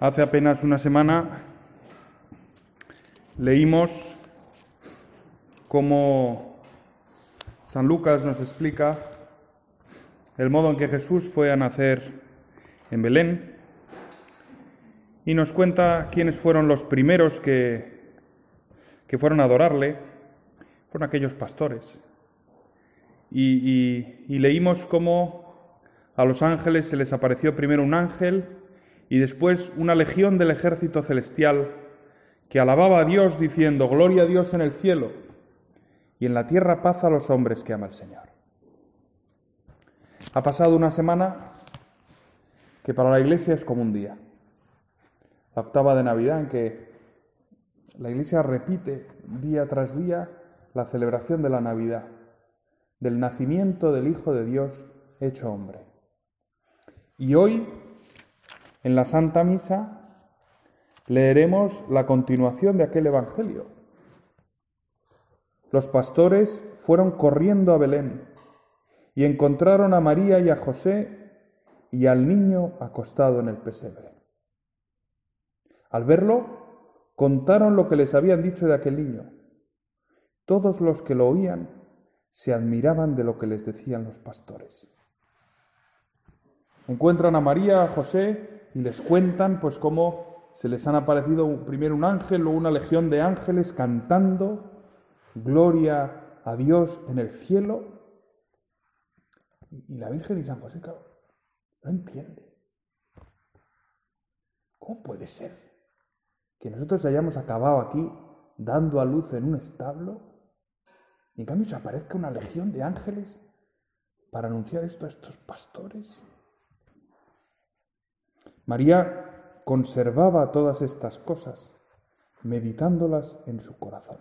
Hace apenas una semana leímos cómo San Lucas nos explica el modo en que Jesús fue a nacer en Belén y nos cuenta quiénes fueron los primeros que, que fueron a adorarle. Fueron aquellos pastores. Y, y leímos cómo a los ángeles se les apareció primero un ángel y después una legión del ejército celestial que alababa a Dios diciendo, Gloria a Dios en el cielo y en la tierra paz a los hombres que ama el Señor. Ha pasado una semana que para la Iglesia es como un día. La octava de Navidad en que la Iglesia repite día tras día la celebración de la Navidad, del nacimiento del Hijo de Dios hecho hombre. Y hoy en la Santa Misa leeremos la continuación de aquel Evangelio. Los pastores fueron corriendo a Belén y encontraron a María y a José y al niño acostado en el pesebre. Al verlo, contaron lo que les habían dicho de aquel niño. Todos los que lo oían se admiraban de lo que les decían los pastores. Encuentran a María, a José y les cuentan pues cómo se les han aparecido primero un ángel o una legión de ángeles cantando gloria a Dios en el cielo. Y la Virgen y San José, claro, no entienden. ¿Cómo puede ser que nosotros hayamos acabado aquí dando a luz en un establo y en cambio se aparezca una legión de ángeles para anunciar esto a estos pastores? María conservaba todas estas cosas, meditándolas en su corazón.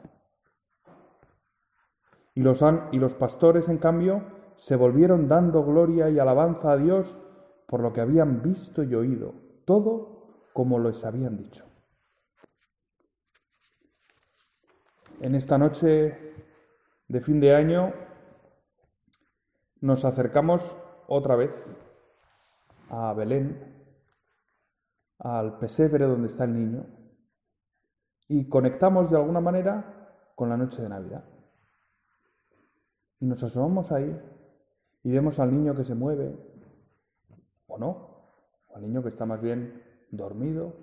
Y los, y los pastores, en cambio, se volvieron dando gloria y alabanza a Dios por lo que habían visto y oído, todo como les habían dicho. En esta noche de fin de año nos acercamos otra vez a Belén, al pesebre donde está el niño y conectamos de alguna manera con la noche de Navidad. Y nos asomamos ahí y vemos al niño que se mueve, o no, al niño que está más bien dormido,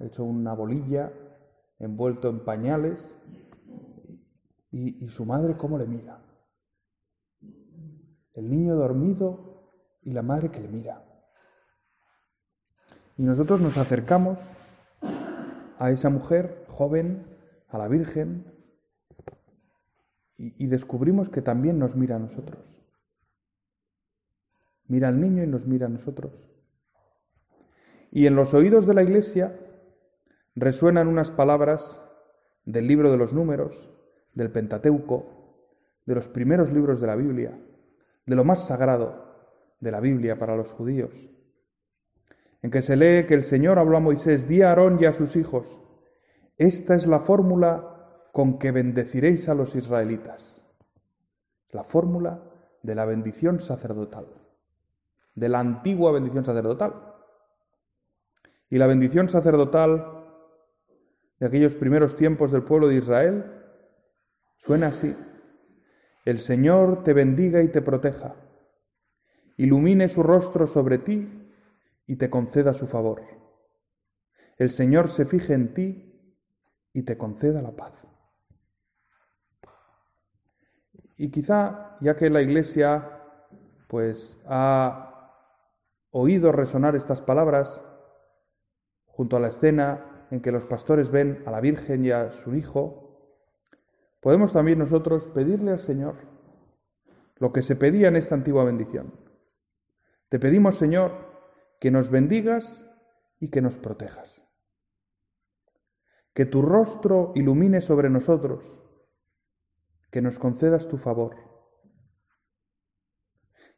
hecho una bolilla, envuelto en pañales, y, y su madre cómo le mira. El niño dormido y la madre que le mira. Y nosotros nos acercamos a esa mujer joven, a la Virgen, y, descubrimos que también nos mira a nosotros. Mira al niño y nos mira a nosotros. Y en los oídos de la Iglesia resuenan unas palabras del libro de los números, del Pentateuco, de los primeros libros de la Biblia, de lo más sagrado de la Biblia para los judíos en que se lee que el Señor habló a Moisés, di a Aarón y a sus hijos, esta es la fórmula con que bendeciréis a los israelitas. La fórmula de la bendición sacerdotal, de la antigua bendición sacerdotal. Y la bendición sacerdotal de aquellos primeros tiempos del pueblo de Israel suena así. El Señor te bendiga y te proteja, ilumine su rostro sobre ti y te conceda su favor. El Señor se fije en ti y te conceda la paz. Y quizá, ya que la Iglesia pues ha oído resonar estas palabras junto a la escena en que los pastores ven a la Virgen y a su Hijo, podemos también nosotros pedirle al Señor lo que se pedía en esta antigua bendición. Te pedimos, Señor, que nos bendigas y que nos protejas. Que tu rostro ilumine sobre nosotros, que nos concedas tu favor,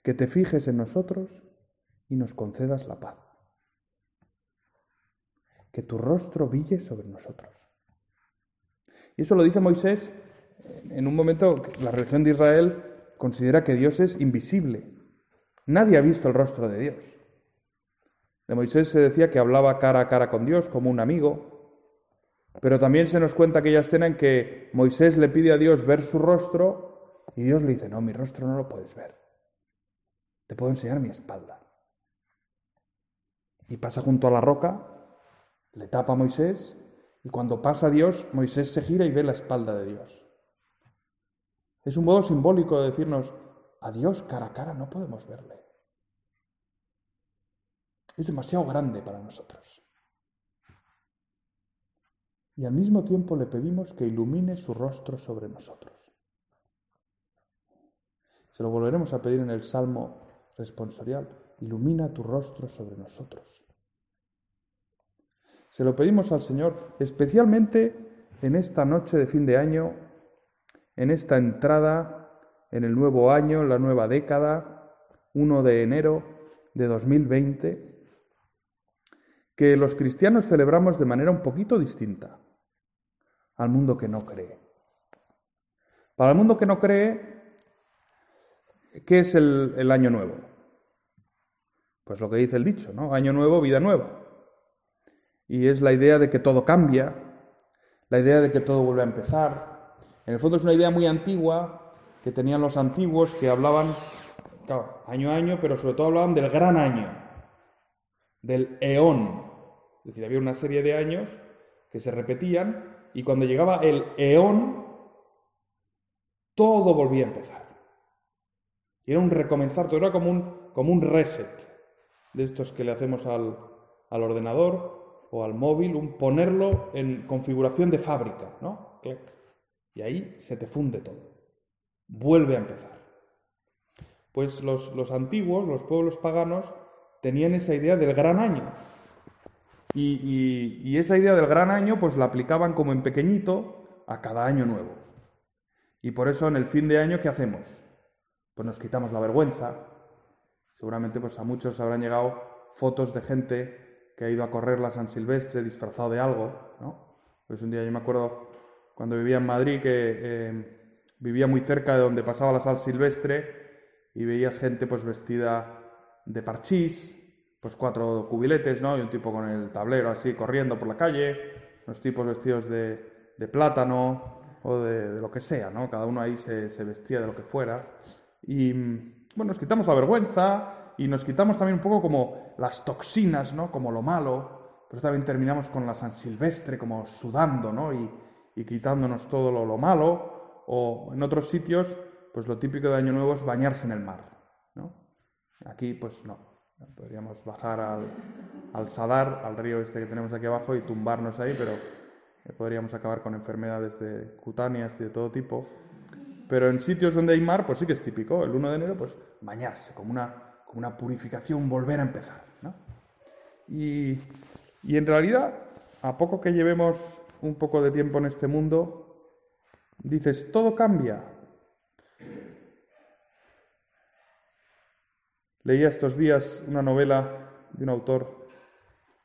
que te fijes en nosotros y nos concedas la paz. Que tu rostro brille sobre nosotros. Y eso lo dice Moisés en un momento que la religión de Israel considera que Dios es invisible. Nadie ha visto el rostro de Dios. De Moisés se decía que hablaba cara a cara con Dios como un amigo, pero también se nos cuenta aquella escena en que Moisés le pide a Dios ver su rostro y Dios le dice, no, mi rostro no lo puedes ver, te puedo enseñar mi espalda. Y pasa junto a la roca, le tapa a Moisés y cuando pasa Dios, Moisés se gira y ve la espalda de Dios. Es un modo simbólico de decirnos, a Dios cara a cara no podemos verle. Es demasiado grande para nosotros. Y al mismo tiempo le pedimos que ilumine su rostro sobre nosotros. Se lo volveremos a pedir en el Salmo responsorial. Ilumina tu rostro sobre nosotros. Se lo pedimos al Señor, especialmente en esta noche de fin de año, en esta entrada en el nuevo año, en la nueva década, 1 de enero de 2020, que los cristianos celebramos de manera un poquito distinta al mundo que no cree. Para el mundo que no cree, ¿qué es el, año nuevo? Pues lo que dice el dicho, ¿no? Año nuevo, vida nueva y es la idea de que todo cambia, la idea de que todo vuelve a empezar. En el fondo es una idea muy antigua que tenían los antiguos que hablaban, claro, año a año, pero sobre todo hablaban del gran año, del eón. Es decir, había una serie de años que se repetían y cuando llegaba el eón, todo volvía a empezar. Y era un recomenzar, todo era como un, como un reset de estos que le hacemos al, al ordenador o al móvil, un ponerlo en configuración de fábrica, ¿no? Y ahí se te funde todo. Vuelve a empezar. Pues los, los antiguos, los pueblos paganos, tenían esa idea del gran año. Y, esa idea del gran año, pues la aplicaban como en pequeñito a cada año nuevo. Y por eso en el fin de año, ¿qué hacemos? Pues nos quitamos la vergüenza. Seguramente pues a muchos habrán llegado fotos de gente que ha ido a correr la San Silvestre disfrazado de algo. Pues un día yo me acuerdo cuando vivía en Madrid que eh, vivía muy cerca de donde pasaba la San Silvestre y veías gente pues vestida de parchís, pues cuatro cubiletes, ¿no? Y un tipo con el tablero así corriendo por la calle, unos tipos vestidos de, plátano o de, lo que sea, ¿no? Cada uno ahí se, se vestía de lo que fuera. Y bueno, nos quitamos la vergüenza, y nos quitamos también un poco como las toxinas, ¿no? Como lo malo, pero también terminamos con la San Silvestre como sudando, ¿no? Y, y quitándonos todo lo, lo, malo, o en otros sitios, pues lo típico de Año Nuevo es bañarse en el mar, ¿no? Aquí, pues no, podríamos bajar al, al Sadar, al río este que tenemos aquí abajo, y tumbarnos ahí, pero podríamos acabar con enfermedades de cutáneas y de todo tipo. Pero en sitios donde hay mar, pues sí que es típico, el 1 de enero, pues bañarse, como una como una purificación, volver a empezar. Y, y en realidad, a poco que llevemos un poco de tiempo en este mundo, dices, todo cambia. Leía estos días una novela de un autor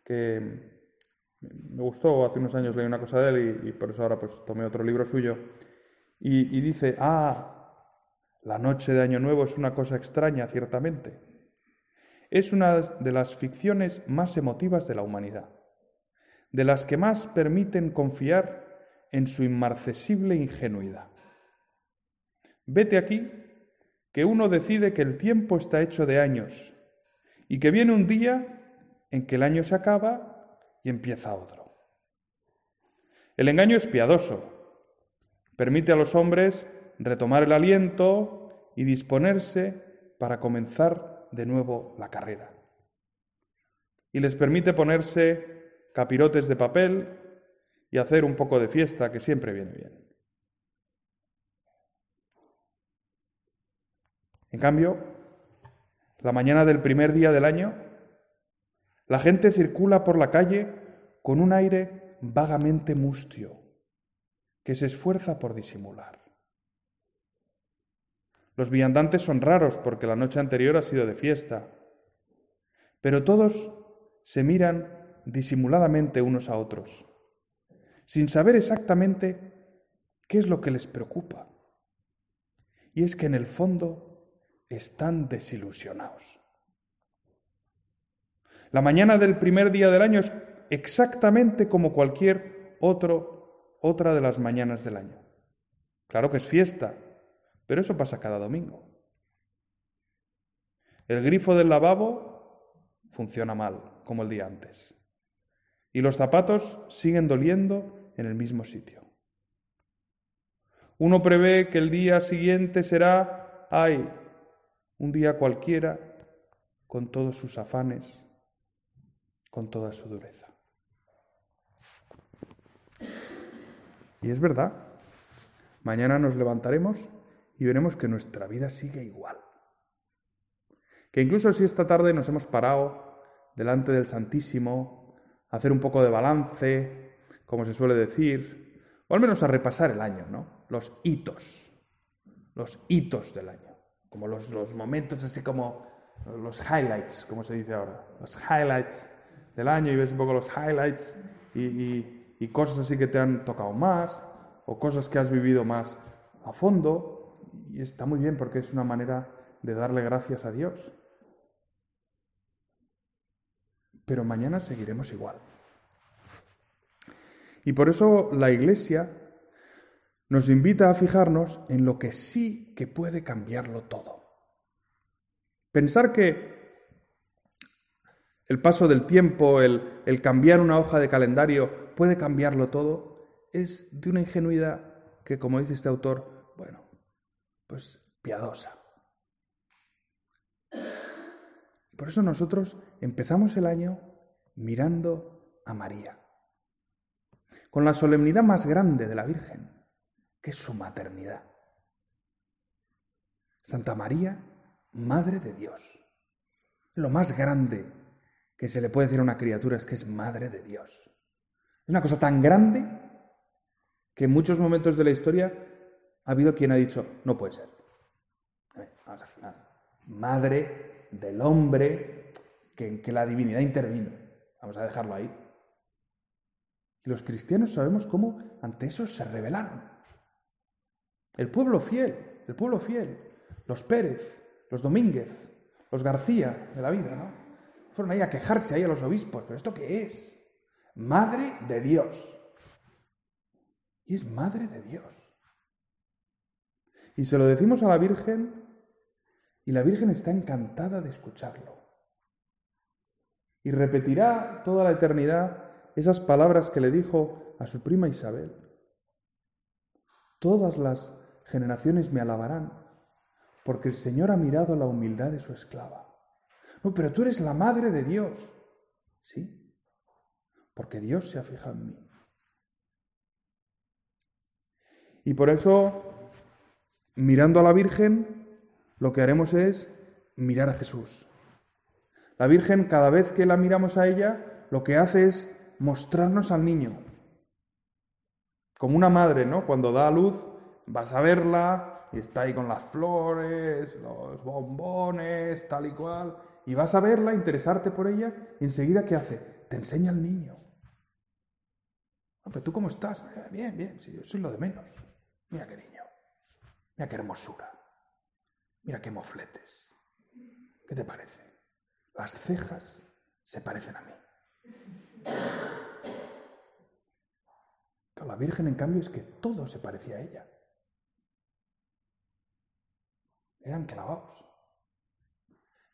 que me gustó, hace unos años leí una cosa de él y, por eso ahora pues tomé otro libro suyo. Y, dice, ah, la noche de Año Nuevo es una cosa extraña, ciertamente. Es una de las ficciones más emotivas de la humanidad, de las que más permiten confiar en su inmarcesible ingenuidad. Vete aquí que uno decide que el tiempo está hecho de años y que viene un día en que el año se acaba y empieza otro. El engaño es piadoso, permite a los hombres retomar el aliento y disponerse para comenzar de nuevo la carrera. Y les permite ponerse capirotes de papel y hacer un poco de fiesta, que siempre viene bien. En cambio, la mañana del primer día del año, la gente circula por la calle con un aire vagamente mustio, que se esfuerza por disimular. Los viandantes son raros porque la noche anterior ha sido de fiesta, pero todos se miran disimuladamente unos a otros, sin saber exactamente qué es lo que les preocupa. Y es que en el fondo están desilusionados. La mañana del primer día del año es exactamente como cualquier otro, otra de las mañanas del año. Claro que es fiesta, pero eso pasa cada domingo. El grifo del lavabo funciona mal, como el día antes. Y los zapatos siguen doliendo en el mismo sitio. Uno prevé que el día siguiente será, ay, un día cualquiera, con todos sus afanes, con toda su dureza. Y es verdad, mañana nos levantaremos y veremos que nuestra vida sigue igual. Que incluso si esta tarde nos hemos parado delante del Santísimo a hacer un poco de balance, como se suele decir, o al menos a repasar el año, ¿no? Los hitos, los hitos del año, como los, los momentos así como los highlights, como se dice ahora, los highlights del año y ves un poco los highlights y, cosas así que te han tocado más o cosas que has vivido más a fondo. Y está muy bien porque es una manera de darle gracias a Dios. Pero mañana seguiremos igual. Y por eso la Iglesia nos invita a fijarnos en lo que sí que puede cambiarlo todo. Pensar que el paso del tiempo, el, cambiar una hoja de calendario puede cambiarlo todo, es de una ingenuidad que, como dice este autor, bueno, pues piadosa. Por eso nosotros empezamos el año mirando a María, con la solemnidad más grande de la Virgen, que es su maternidad. Santa María, Madre de Dios, lo más grande que se le puede decir a una criatura es que es madre de Dios. Es una cosa tan grande que en muchos momentos de la historia ha habido quien ha dicho, no puede ser. Madre del hombre que, en que la divinidad intervino. Vamos a dejarlo ahí. Y los cristianos sabemos cómo ante eso se rebelaron. El pueblo fiel, el pueblo fiel, los Pérez, los Domínguez, los García de la vida, ¿no? Fueron ahí a quejarse ahí a los obispos. ¿Pero esto qué es? Madre de Dios. Y es madre de Dios. Y se lo decimos a la Virgen y la Virgen está encantada de escucharlo. Y repetirá toda la eternidad esas palabras que le dijo a su prima Isabel. Todas las generaciones me alabarán, porque el Señor ha mirado la humildad de su esclava. No, pero tú eres la madre de Dios. Sí, porque Dios se ha fijado en mí. Y por eso, mirando a la Virgen, lo que haremos es mirar a Jesús. La Virgen, cada vez que la miramos a ella, lo que hace es mostrarnos al niño. Como una madre, ¿no? Cuando da a luz, vas a verla y está ahí con las flores, los bombones, tal y cual y vas a verla, interesarte por ella, y enseguida ¿qué hace? Te enseña al niño. Pero tú cómo estás? Bien, bien, sí, yo soy lo de menos. Mira qué niño. Mira qué hermosura. Mira qué mofletes. ¿Qué te parece? Las cejas se parecen a mí. La Virgen, en cambio, es que todo se parecía a ella. Eran clavados.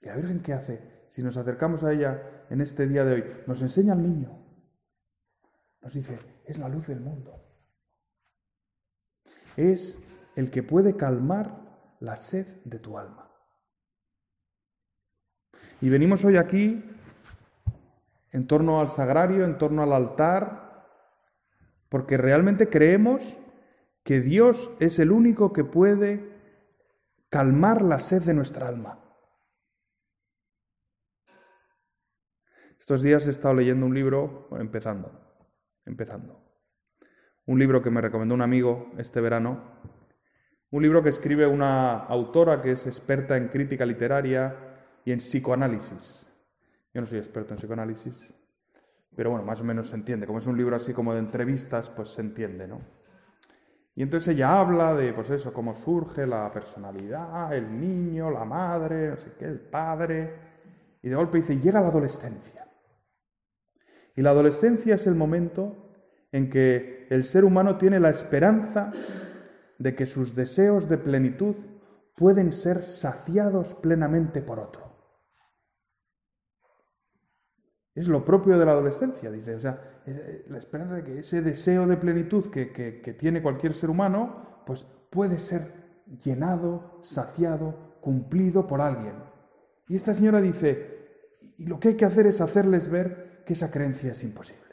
¿Y la Virgen qué hace? Si nos acercamos a ella en este día de hoy, nos enseña al niño. Nos dice, es la luz del mundo. Es el que puede calmar la sed de tu alma. Y venimos hoy aquí en torno al sagrario, en torno al altar, porque realmente creemos que Dios es el único que puede calmar la sed de nuestra alma. Estos días he estado leyendo un libro, empezando, empezando. Un libro que me recomendó un amigo este verano. Un libro que escribe una autora que es experta en crítica literaria y en psicoanálisis. Yo no soy experto en psicoanálisis, pero bueno, más o menos se entiende. Como es un libro así como de entrevistas, pues se entiende, ¿no? Y entonces ella habla de, pues eso, cómo surge la personalidad, el niño, la madre, no sé qué, el padre. Y de golpe dice, llega la adolescencia. Y la adolescencia es el momento en que el ser humano tiene la esperanza de que sus deseos de plenitud pueden ser saciados plenamente por otro. Es lo propio de la adolescencia, dice. O sea, eh, la esperanza de que ese deseo de plenitud que, que tiene cualquier ser humano, pues puede ser llenado, saciado, cumplido por alguien. Y esta señora dice, y lo que hay que hacer es hacerles ver que esa creencia es imposible.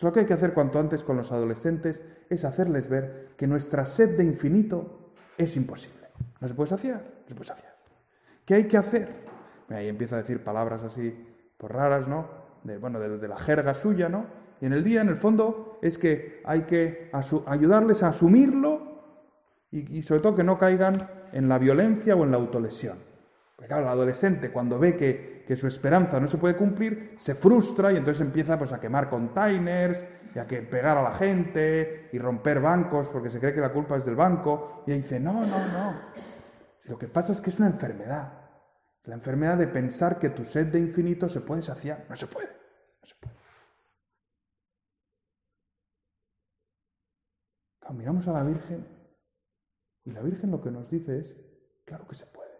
Lo que hay que hacer cuanto antes con los adolescentes es hacerles ver que nuestra sed de infinito es imposible. No se puede saciar, no se puede saciar. ¿Qué hay que hacer? Ahí empieza a decir palabras así, por raras, ¿no? Bueno, de, la jerga suya, ¿no? Y en el día, en el fondo, es que hay que ayudarles a asumirlo y, sobre todo que no caigan en la violencia o en la autolesión. Porque claro, el adolescente cuando ve que, su esperanza no se puede cumplir, se frustra y entonces empieza pues, a quemar containers y a que pegar a la gente y romper bancos porque se cree que la culpa es del banco. Y dice, no, no, no. Lo que pasa es que es una enfermedad. La enfermedad de pensar que tu sed de infinito se puede saciar. No se puede. No se puede. miramos a la Virgen y la Virgen lo que nos dice es, claro que se puede.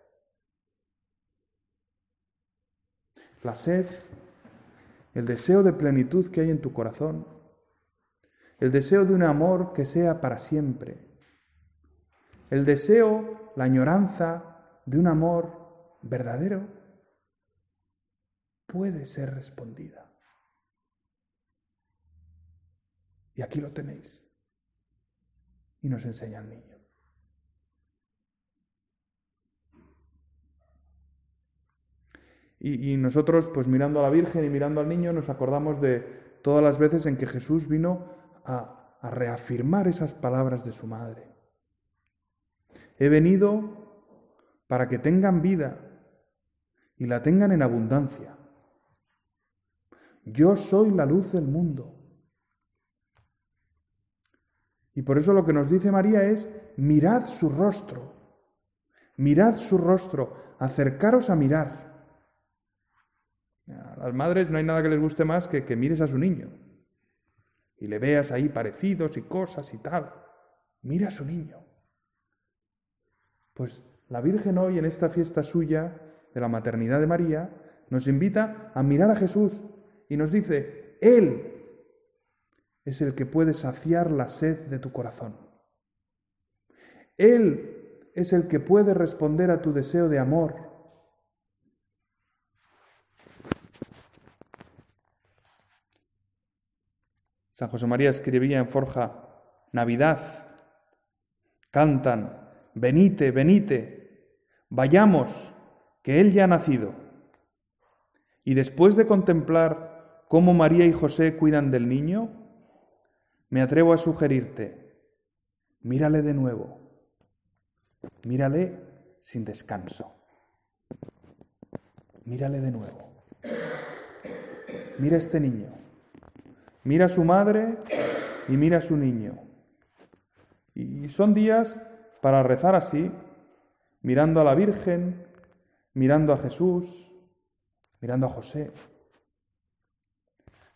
la sed, el deseo de plenitud que hay en tu corazón, el deseo de un amor que sea para siempre, el deseo, la añoranza de un amor verdadero, puede ser respondida. Y aquí lo tenéis. Y nos enseña el niño. Y, nosotros, pues mirando a la Virgen y mirando al niño, nos acordamos de todas las veces en que Jesús vino a, reafirmar esas palabras de su madre. He venido para que tengan vida y la tengan en abundancia. Yo soy la luz del mundo. Y por eso lo que nos dice María es, mirad su rostro, mirad su rostro, acercaros a mirar. A las madres no hay nada que les guste más que que mires a su niño y le veas ahí parecidos y cosas y tal. Mira a su niño. Pues la Virgen hoy en esta fiesta suya de la maternidad de María nos invita a mirar a Jesús y nos dice, Él es el que puede saciar la sed de tu corazón. Él es el que puede responder a tu deseo de amor. San José María escribía en Forja, Navidad, cantan, venite, venite, vayamos, que Él ya ha nacido. Y después de contemplar cómo María y José cuidan del niño, me atrevo a sugerirte, mírale de nuevo, mírale sin descanso, mírale de nuevo, mira este niño Mira a su madre y mira a su niño. Y son días para rezar así, mirando a la Virgen, mirando a Jesús, mirando a José.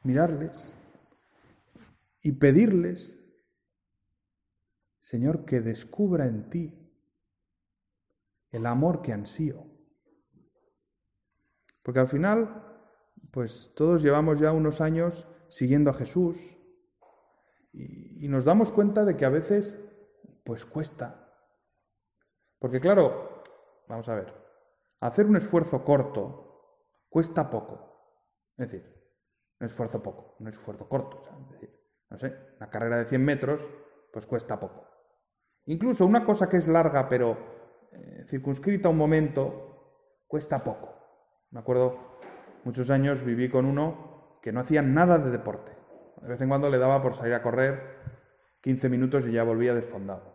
Mirarles y pedirles, Señor, que descubra en ti el amor que ansío. Porque al final, pues todos llevamos ya unos años siguiendo a Jesús y, nos damos cuenta de que a veces pues cuesta. Porque claro, vamos a ver, hacer un esfuerzo corto cuesta poco. Es decir, un esfuerzo poco, un esfuerzo corto. es decir, no sé, una carrera de 100 metros pues cuesta poco. Incluso una cosa que es larga pero eh, circunscrita a un momento cuesta poco. Me acuerdo, muchos años viví con uno que no hacían nada de deporte. De vez en cuando le daba por salir a correr 15 minutos y ya volvía desfondado.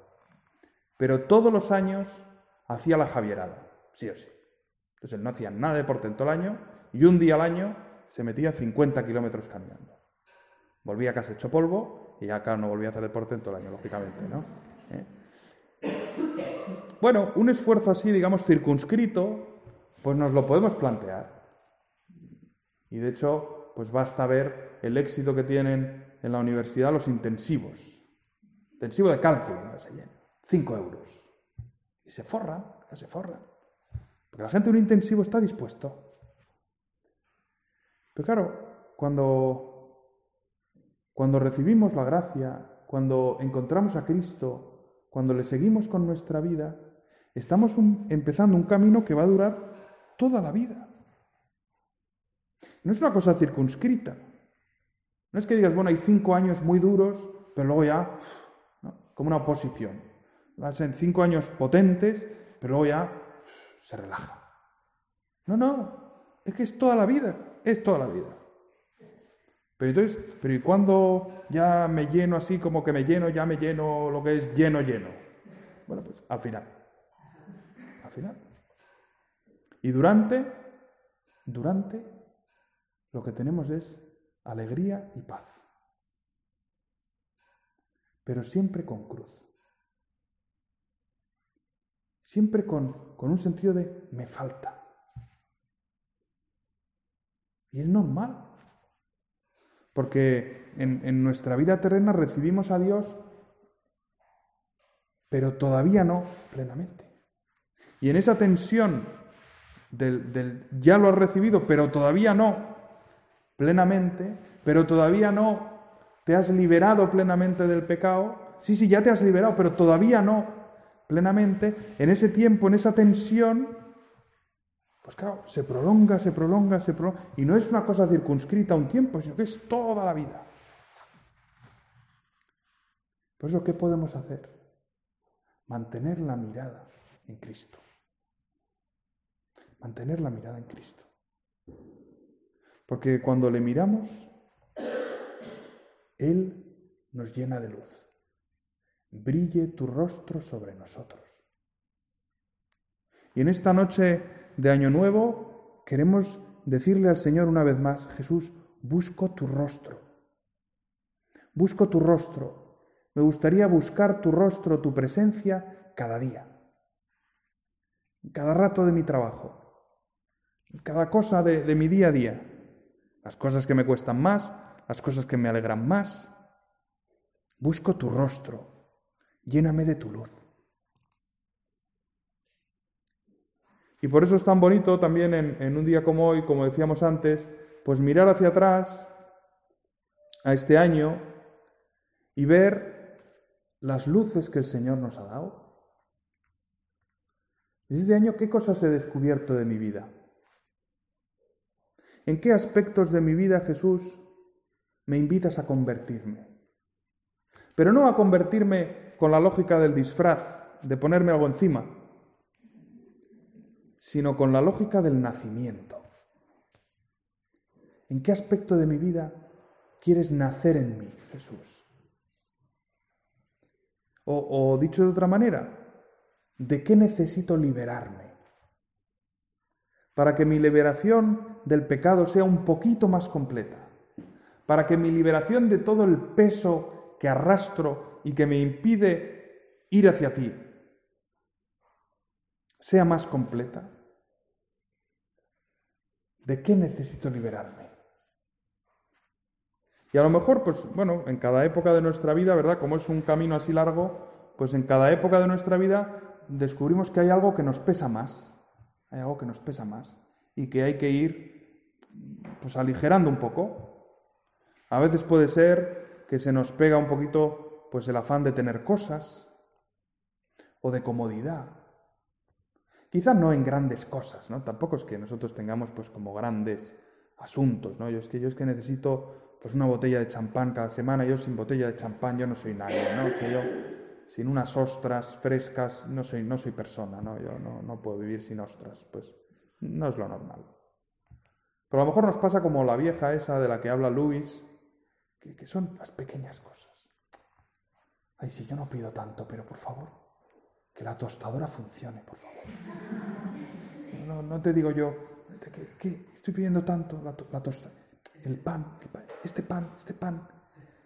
Pero todos los años hacía la javierada, sí o sí. Entonces él no hacía nada de deporte en todo el año y un día al año se metía 50 kilómetros caminando. Volvía a casa hecho polvo y ya acá no volvía a hacer deporte en todo el año, lógicamente, ¿no? ¿Eh? Bueno, un esfuerzo así, digamos, circunscrito, pues nos lo podemos plantear. Y de hecho, pues basta ver el éxito que tienen en la universidad los intensivos. Intensivo de cálculo, llena. Cinco euros. Y se forran, se forran. Porque la gente de un intensivo está dispuesto. Pero claro, cuando, cuando recibimos la gracia, cuando encontramos a Cristo, cuando le seguimos con nuestra vida, estamos empezando un camino que va a durar toda la vida. No es una cosa circunscrita. No es que digas, bueno, hay cinco años muy duros, pero luego ya, como una oposición. Va a ser cinco años potentes, pero luego ya se relaja. No, no, es que es toda la vida, es toda la vida. Pero entonces, pero ¿y cuando ya me lleno así como que me lleno, ya me lleno lo que es lleno, lleno? Bueno, pues al final. Al final. Y durante, durante, lo que tenemos es alegría y paz. Pero siempre con cruz. Siempre con, con un sentido de me falta. Y es normal. Porque en, nuestra vida terrena recibimos a Dios, pero todavía no plenamente. Y en esa tensión del, del, ya lo has recibido, pero todavía no plenamente, pero todavía no te has liberado plenamente del pecado. Sí, sí, ya te has liberado, pero todavía no plenamente. En ese tiempo, en esa tensión, pues claro, se prolonga, se prolonga, se prolonga. Y no es una cosa circunscrita a un tiempo, sino que es toda la vida. Por eso, ¿qué podemos hacer? Mantener la mirada en Cristo. Mantener la mirada en Cristo. Porque cuando le miramos, Él nos llena de luz. Brille tu rostro sobre nosotros. Y en esta noche de Año Nuevo queremos decirle al Señor una vez más, Jesús, busco tu rostro. Busco tu rostro. Me gustaría buscar tu rostro, tu presencia cada día. Cada rato de mi trabajo. Cada cosa de, de mi día a día. Las cosas que me cuestan más, las cosas que me alegran más. Busco tu rostro. Lléname de tu luz. Y por eso es tan bonito también en, un día como hoy, como decíamos antes, pues mirar hacia atrás a este año y ver las luces que el Señor nos ha dado. Este año, ¿qué cosas he descubierto de mi vida? ¿En qué aspectos de mi vida, Jesús, me invitas a convertirme? Pero no a convertirme con la lógica del disfraz, de ponerme algo encima, sino con la lógica del nacimiento. ¿En qué aspecto de mi vida quieres nacer en mí, Jesús? O, dicho de otra manera, ¿de qué necesito liberarme? Para que mi liberación del pecado sea un poquito más completa. Para que mi liberación de todo el peso que arrastro y que me impide ir hacia ti sea más completa. ¿De qué necesito liberarme? Y a lo mejor, pues bueno, en cada época de nuestra vida, ¿verdad? Como es un camino así largo, pues en cada época de nuestra vida descubrimos que hay algo que nos pesa más, hay algo que nos pesa más y que hay que ir pues aligerando un poco. A veces puede ser que se nos pega un poquito pues el afán de tener cosas o de comodidad Quizá no en grandes cosas, ¿no? Tampoco es que nosotros tengamos pues como grandes asuntos, ¿no? Yo es que yo que necesito pues una botella de champán cada semana, yo sin botella de champán yo no soy nadie, ¿no? yo sin unas ostras frescas no soy, no soy persona, ¿no? Yo no, no puedo vivir sin ostras, pues no es lo normal. Pero a lo mejor nos pasa como la vieja esa de la que habla Luis, que, que son las pequeñas cosas. Ay, sí, yo no pido tanto, pero por favor, que la tostadora funcione, por favor. No, te digo yo, que, estoy pidiendo tanto la, la tostadora. El pan, este pan, este pan,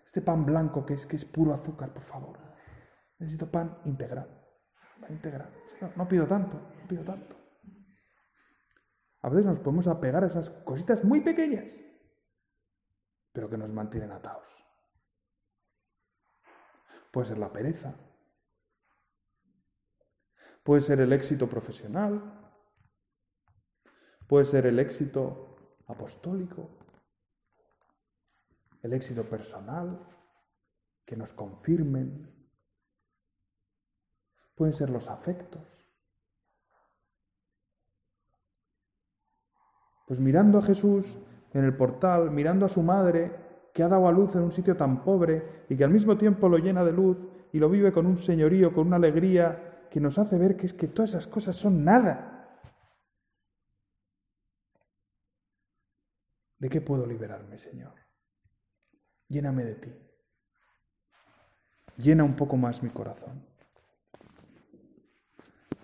este pan blanco que es, que es puro azúcar, por favor. Necesito pan integral. Pan integral. No, no pido tanto, no pido tanto. A veces nos podemos apegar a esas cositas muy pequeñas, pero que nos mantienen atados. Puede ser la pereza, puede ser el éxito profesional, puede ser el éxito apostólico, el éxito personal, que nos confirmen, pueden ser los afectos. Pues mirando a Jesús en el portal, mirando a su madre, que ha dado a luz en un sitio tan pobre y que al mismo tiempo lo llena de luz y lo vive con un señorío, con una alegría que nos hace ver que es que todas esas cosas son nada. ¿De qué puedo liberarme, Señor? Lléname de ti. Llena un poco más mi corazón.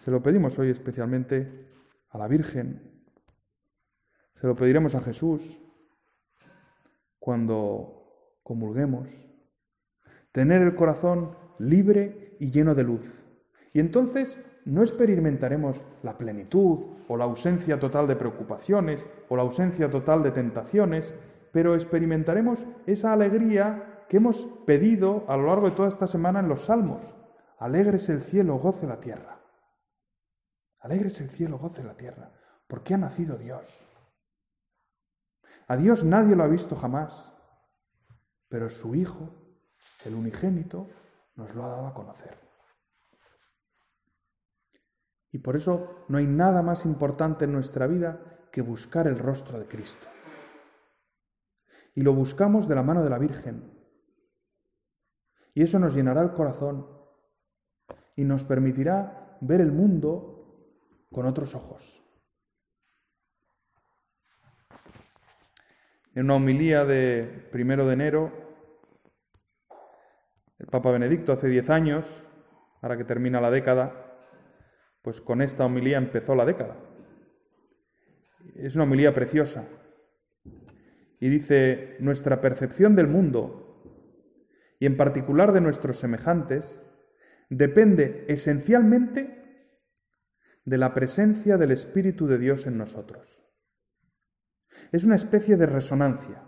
Se lo pedimos hoy especialmente a la Virgen. Se lo pediremos a Jesús cuando comulguemos. Tener el corazón libre y lleno de luz. Y entonces no experimentaremos la plenitud o la ausencia total de preocupaciones o la ausencia total de tentaciones, pero experimentaremos esa alegría que hemos pedido a lo largo de toda esta semana en los salmos. Alegres el cielo, goce la tierra. Alegres el cielo, goce la tierra, porque ha nacido Dios. A Dios nadie lo ha visto jamás, pero su Hijo, el unigénito, nos lo ha dado a conocer. Y por eso no hay nada más importante en nuestra vida que buscar el rostro de Cristo. Y lo buscamos de la mano de la Virgen. Y eso nos llenará el corazón y nos permitirá ver el mundo con otros ojos. En una homilía de primero de enero, el Papa Benedicto hace diez años, ahora que termina la década, pues con esta homilía empezó la década. Es una homilía preciosa. Y dice, nuestra percepción del mundo, y en particular de nuestros semejantes, depende esencialmente de la presencia del Espíritu de Dios en nosotros. Es una especie de resonancia.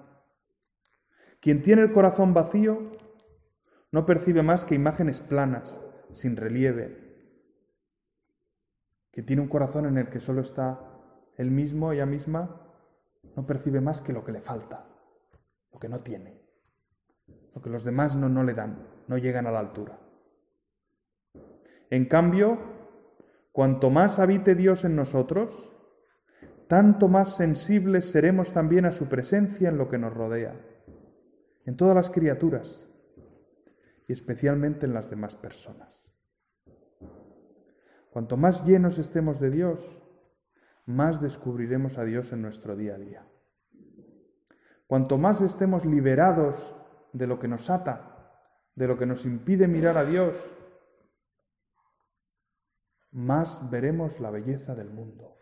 Quien tiene el corazón vacío no percibe más que imágenes planas, sin relieve. Quien tiene un corazón en el que solo está él mismo, ella misma, no percibe más que lo que le falta, lo que no tiene, lo que los demás no, no le dan, no llegan a la altura. En cambio, Cuanto más habite Dios en nosotros, tanto más sensibles seremos también a su presencia en lo que nos rodea, en todas las criaturas y especialmente en las demás personas. Cuanto más llenos estemos de Dios, más descubriremos a Dios en nuestro día a día. Cuanto más estemos liberados de lo que nos ata, de lo que nos impide mirar a Dios, más veremos la belleza del mundo.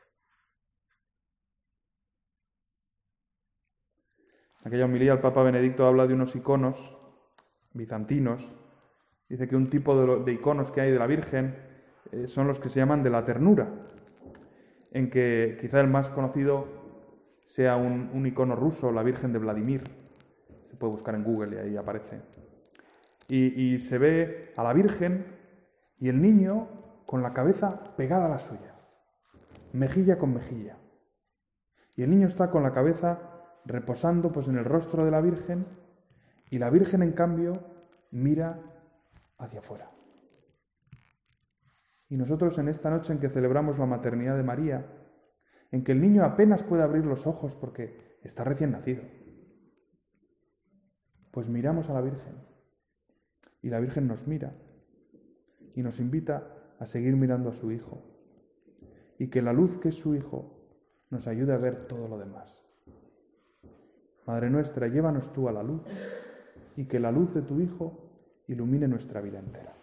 En aquella homilía el Papa Benedicto habla de unos iconos bizantinos. Dice que un tipo de, iconos que hay de la Virgen eh, son los que se llaman de la ternura, en que quizá el más conocido sea un, icono ruso, la Virgen de Vladimir. Se puede buscar en Google y ahí aparece. y se ve a la Virgen y el niño con la cabeza pegada a la suya, mejilla con mejilla. Y el niño está con la cabeza reposando pues en el rostro de la Virgen y la Virgen en cambio mira hacia afuera. Y nosotros en esta noche en que celebramos la maternidad de María, en que el niño apenas puede abrir los ojos porque está recién nacido, pues miramos a la Virgen y la Virgen nos mira y nos invita a seguir mirando a su Hijo y que la luz que es su Hijo nos ayude a ver todo lo demás. Madre nuestra, llévanos tú a la luz y que la luz de tu Hijo ilumine nuestra vida entera.